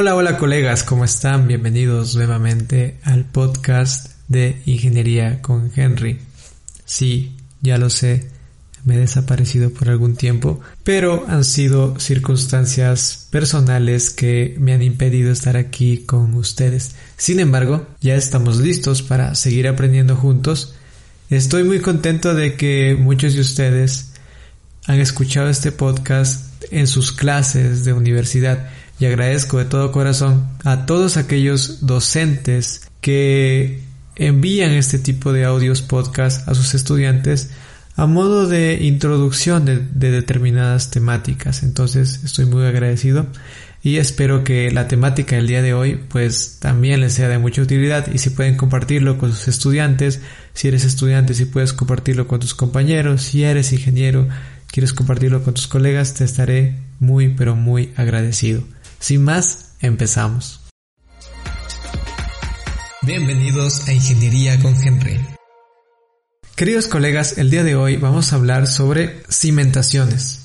Hola, hola colegas, ¿cómo están? Bienvenidos nuevamente al podcast de Ingeniería con Henry. Sí, ya lo sé, me he desaparecido por algún tiempo, pero han sido circunstancias personales que me han impedido estar aquí con ustedes. Sin embargo, ya estamos listos para seguir aprendiendo juntos. Estoy muy contento de que muchos de ustedes han escuchado este podcast en sus clases de universidad y agradezco de todo corazón a todos aquellos docentes que envían este tipo de audios podcast a sus estudiantes a modo de introducción de, determinadas temáticas. Entonces estoy muy agradecido y espero que la temática del día de hoy pues también les sea de mucha utilidad y si pueden compartirlo con sus estudiantes, si eres estudiante si puedes compartirlo con tus compañeros, si eres ingeniero quieres compartirlo con tus colegas te estaré muy pero muy agradecido. Sin más, empezamos. Bienvenidos a Ingeniería con Henry. Queridos colegas, el día de hoy vamos a hablar sobre cimentaciones.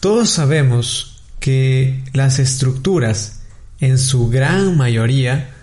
Todos sabemos que las estructuras, en su gran mayoría,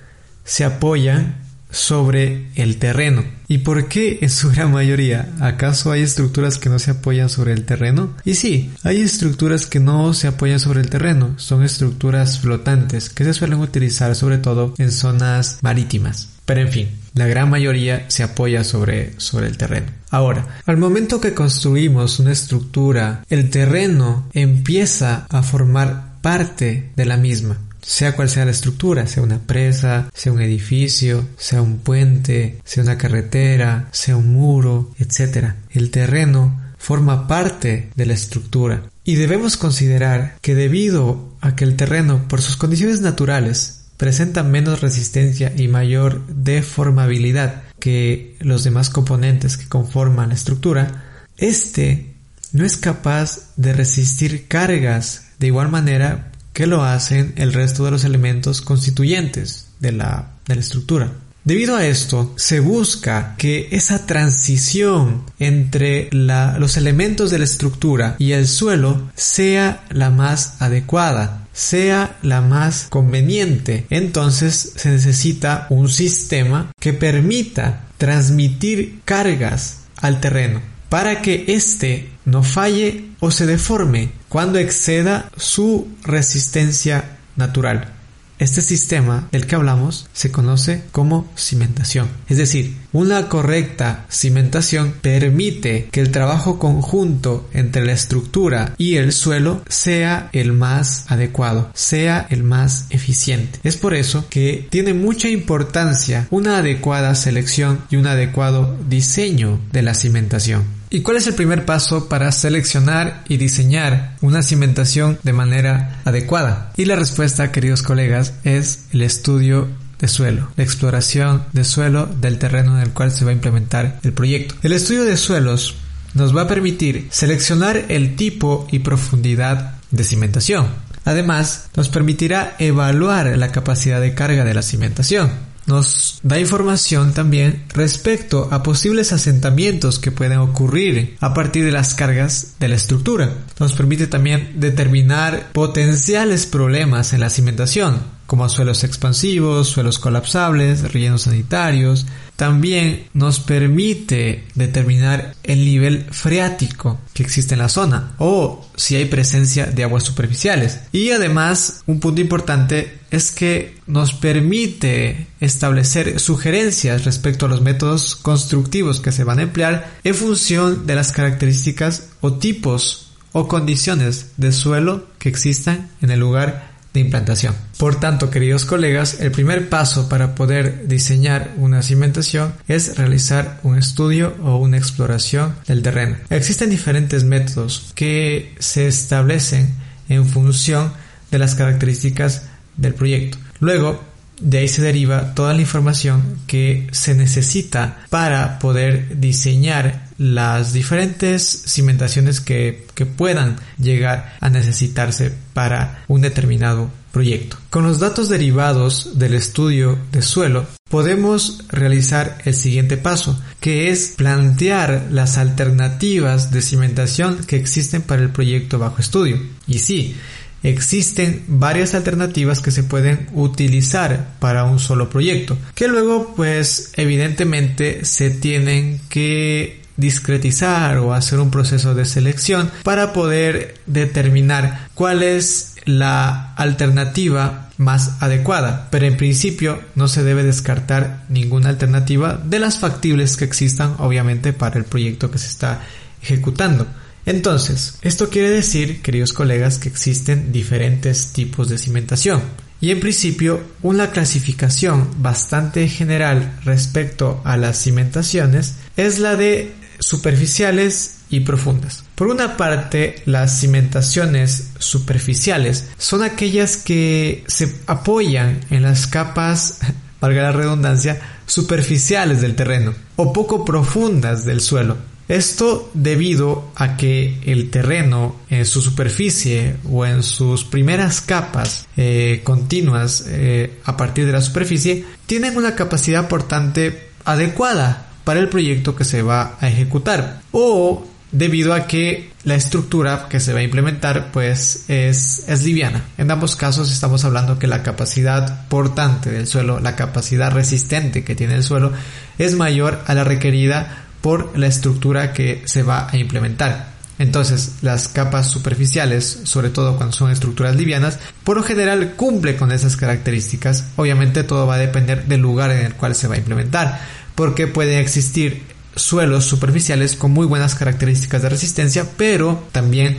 se apoyan sobre el terreno. ¿Y por qué en su gran mayoría? ¿Acaso hay estructuras que no se apoyan sobre el terreno? Y sí, hay estructuras que no se apoyan sobre el terreno, son estructuras flotantes que se suelen utilizar sobre todo en zonas marítimas. Pero en fin, la gran mayoría se apoya sobre, sobre el terreno. Ahora, al momento que construimos una estructura, el terreno empieza a formar parte de la misma sea cual sea la estructura, sea una presa, sea un edificio, sea un puente, sea una carretera, sea un muro, etc. El terreno forma parte de la estructura y debemos considerar que debido a que el terreno, por sus condiciones naturales, presenta menos resistencia y mayor deformabilidad que los demás componentes que conforman la estructura, este no es capaz de resistir cargas de igual manera que lo hacen el resto de los elementos constituyentes de la, de la estructura. Debido a esto, se busca que esa transición entre los elementos de la estructura y el suelo sea la más adecuada, sea la más conveniente. Entonces se necesita un sistema que permita transmitir cargas al terreno para que éste no falle o se deforme cuando exceda su resistencia natural. Este sistema del que hablamos se conoce como cimentación. Es decir, una correcta cimentación permite que el trabajo conjunto entre la estructura y el suelo sea el más adecuado, sea el más eficiente. Es por eso que tiene mucha importancia una adecuada selección y un adecuado diseño de la cimentación. ¿Y cuál es el primer paso para seleccionar y diseñar una cimentación de manera adecuada? Y la respuesta, queridos colegas, es el estudio de suelo, la exploración de suelo del terreno en el cual se va a implementar el proyecto. El estudio de suelos nos va a permitir seleccionar el tipo y profundidad de cimentación. Además, nos permitirá evaluar la capacidad de carga de la cimentación nos da información también respecto a posibles asentamientos que pueden ocurrir a partir de las cargas de la estructura. Nos permite también determinar potenciales problemas en la cimentación, como suelos expansivos, suelos colapsables, rellenos sanitarios. También nos permite determinar el nivel freático que existe en la zona o si hay presencia de aguas superficiales. Y además, un punto importante es que nos permite establecer sugerencias respecto a los métodos constructivos que se van a emplear en función de las características o tipos o condiciones de suelo que existan en el lugar de implantación. Por tanto, queridos colegas, el primer paso para poder diseñar una cimentación es realizar un estudio o una exploración del terreno. Existen diferentes métodos que se establecen en función de las características del proyecto. Luego, de ahí se deriva toda la información que se necesita para poder diseñar las diferentes cimentaciones que, que, puedan llegar a necesitarse para un determinado proyecto. Con los datos derivados del estudio de suelo podemos realizar el siguiente paso, que es plantear las alternativas de cimentación que existen para el proyecto bajo estudio. Y sí, existen varias alternativas que se pueden utilizar para un solo proyecto, que luego pues evidentemente se tienen que discretizar o hacer un proceso de selección para poder determinar cuál es la alternativa más adecuada, pero en principio no se debe descartar ninguna alternativa de las factibles que existan obviamente para el proyecto que se está ejecutando. Entonces, esto quiere decir, queridos colegas, que existen diferentes tipos de cimentación. Y en principio, una clasificación bastante general respecto a las cimentaciones es la de superficiales y profundas. Por una parte, las cimentaciones superficiales son aquellas que se apoyan en las capas, valga la redundancia, superficiales del terreno o poco profundas del suelo esto debido a que el terreno en su superficie o en sus primeras capas eh, continuas eh, a partir de la superficie tienen una capacidad portante adecuada para el proyecto que se va a ejecutar o debido a que la estructura que se va a implementar pues es, es liviana. En ambos casos estamos hablando que la capacidad portante del suelo, la capacidad resistente que tiene el suelo es mayor a la requerida por la estructura que se va a implementar. Entonces, las capas superficiales, sobre todo cuando son estructuras livianas, por lo general cumple con esas características. Obviamente todo va a depender del lugar en el cual se va a implementar, porque pueden existir suelos superficiales con muy buenas características de resistencia, pero también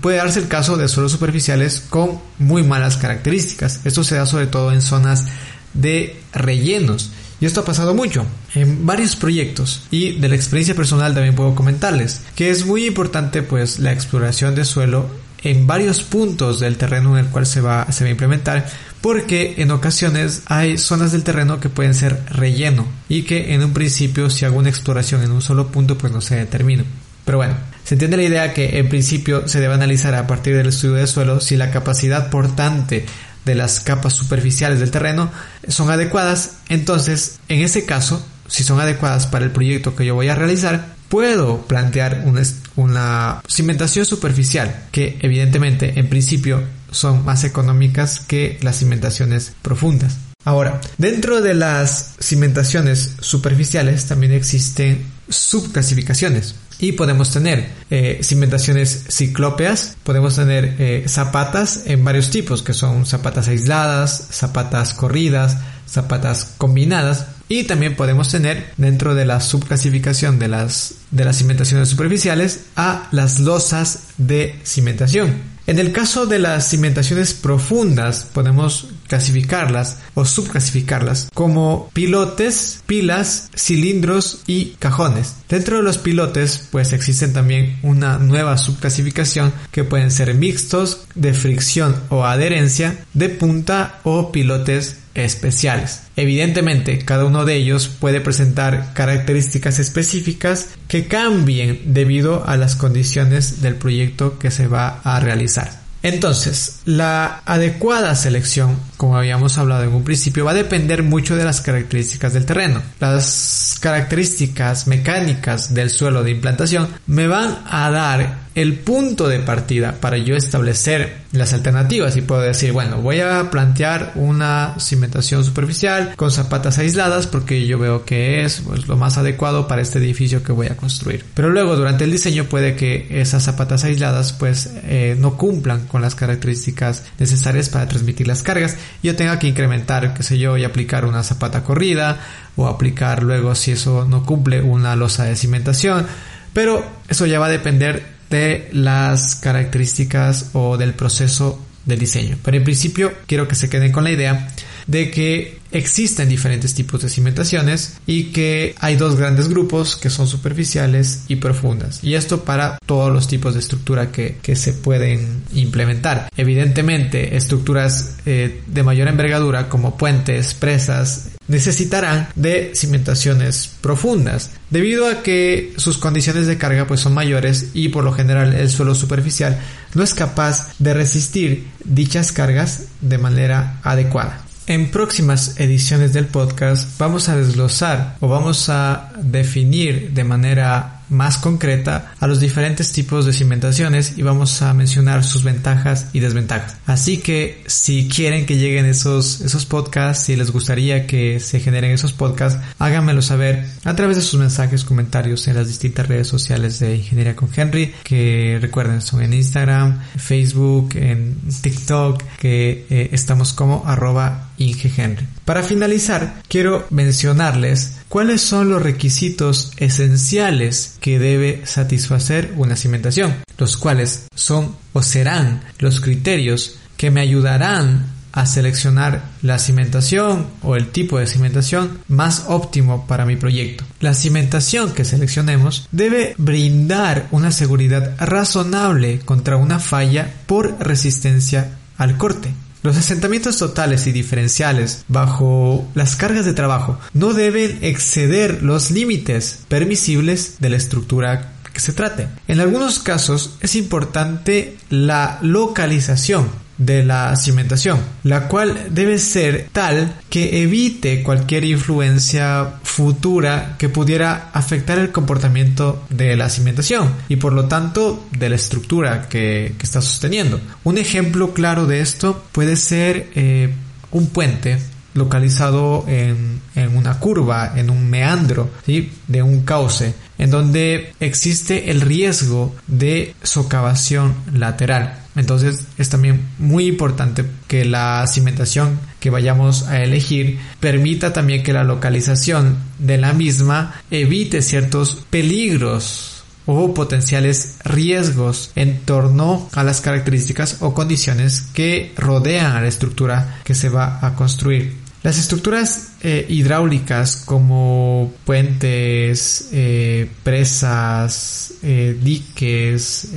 puede darse el caso de suelos superficiales con muy malas características. Esto se da sobre todo en zonas de rellenos. Y esto ha pasado mucho en varios proyectos y de la experiencia personal también puedo comentarles que es muy importante pues la exploración de suelo en varios puntos del terreno en el cual se va, se va a implementar porque en ocasiones hay zonas del terreno que pueden ser relleno y que en un principio si hago una exploración en un solo punto pues no se determina. Pero bueno, se entiende la idea que en principio se debe analizar a partir del estudio de suelo si la capacidad portante de las capas superficiales del terreno son adecuadas, entonces en ese caso, si son adecuadas para el proyecto que yo voy a realizar, puedo plantear una, una cimentación superficial que evidentemente en principio son más económicas que las cimentaciones profundas. Ahora, dentro de las cimentaciones superficiales también existen subclasificaciones y podemos tener eh, cimentaciones ciclópeas, podemos tener eh, zapatas en varios tipos que son zapatas aisladas, zapatas corridas, zapatas combinadas y también podemos tener dentro de la subclasificación de las de las cimentaciones superficiales a las losas de cimentación en el caso de las cimentaciones profundas, podemos clasificarlas o subclasificarlas como pilotes, pilas, cilindros y cajones. Dentro de los pilotes, pues existen también una nueva subclasificación que pueden ser mixtos, de fricción o adherencia, de punta o pilotes especiales. Evidentemente, cada uno de ellos puede presentar características específicas que cambien debido a las condiciones del proyecto que se va a realizar. Entonces, la adecuada selección, como habíamos hablado en un principio, va a depender mucho de las características del terreno. Las características mecánicas del suelo de implantación me van a dar el punto de partida para yo establecer las alternativas y puedo decir, bueno, voy a plantear una cimentación superficial con zapatas aisladas porque yo veo que es pues, lo más adecuado para este edificio que voy a construir. Pero luego durante el diseño puede que esas zapatas aisladas pues eh, no cumplan con las características necesarias para transmitir las cargas. Yo tenga que incrementar, qué sé yo, y aplicar una zapata corrida o aplicar luego si eso no cumple una losa de cimentación. Pero eso ya va a depender de las características o del proceso del diseño. Pero en principio quiero que se queden con la idea de que existen diferentes tipos de cimentaciones y que hay dos grandes grupos que son superficiales y profundas. Y esto para todos los tipos de estructura que, se pueden implementar. Evidentemente, estructuras eh, de mayor envergadura como puentes, presas, necesitarán de cimentaciones profundas debido a que sus condiciones de carga pues son mayores y por lo general el suelo superficial no es capaz de resistir dichas cargas de manera adecuada. En próximas ediciones del podcast vamos a desglosar o vamos a definir de manera más concreta a los diferentes tipos de cimentaciones y vamos a mencionar sus ventajas y desventajas. Así que si quieren que lleguen esos, esos podcasts, si les gustaría que se generen esos podcasts, háganmelo saber a través de sus mensajes, comentarios en las distintas redes sociales de Ingeniería con Henry, que recuerden son en Instagram, Facebook, en TikTok, que eh, estamos como arroba Inge Henry. Para finalizar, quiero mencionarles cuáles son los requisitos esenciales que debe satisfacer una cimentación, los cuales son o serán los criterios que me ayudarán a seleccionar la cimentación o el tipo de cimentación más óptimo para mi proyecto. La cimentación que seleccionemos debe brindar una seguridad razonable contra una falla por resistencia al corte. Los asentamientos totales y diferenciales bajo las cargas de trabajo no deben exceder los límites permisibles de la estructura que se trate. En algunos casos es importante la localización de la cimentación, la cual debe ser tal que evite cualquier influencia futura que pudiera afectar el comportamiento de la cimentación y por lo tanto de la estructura que, está sosteniendo. Un ejemplo claro de esto puede ser eh, un puente localizado en, en, una curva, en un meandro ¿sí? de un cauce, en donde existe el riesgo de socavación lateral. Entonces es también muy importante que la cimentación que vayamos a elegir permita también que la localización de la misma evite ciertos peligros o potenciales riesgos en torno a las características o condiciones que rodean a la estructura que se va a construir. Las estructuras eh, hidráulicas como puentes, eh, presas, eh, diques,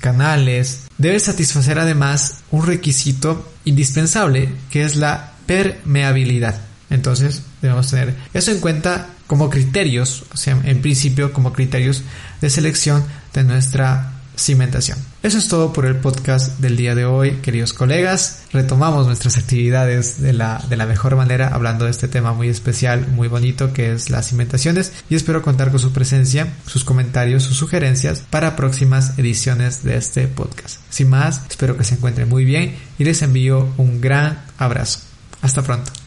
canales, deben satisfacer además un requisito indispensable que es la permeabilidad. Entonces debemos tener eso en cuenta como criterios, o sea, en principio como criterios de selección de nuestra cimentación. Eso es todo por el podcast del día de hoy, queridos colegas. Retomamos nuestras actividades de la, de la mejor manera hablando de este tema muy especial, muy bonito que es las cimentaciones y espero contar con su presencia, sus comentarios, sus sugerencias para próximas ediciones de este podcast. Sin más, espero que se encuentren muy bien y les envío un gran abrazo. Hasta pronto.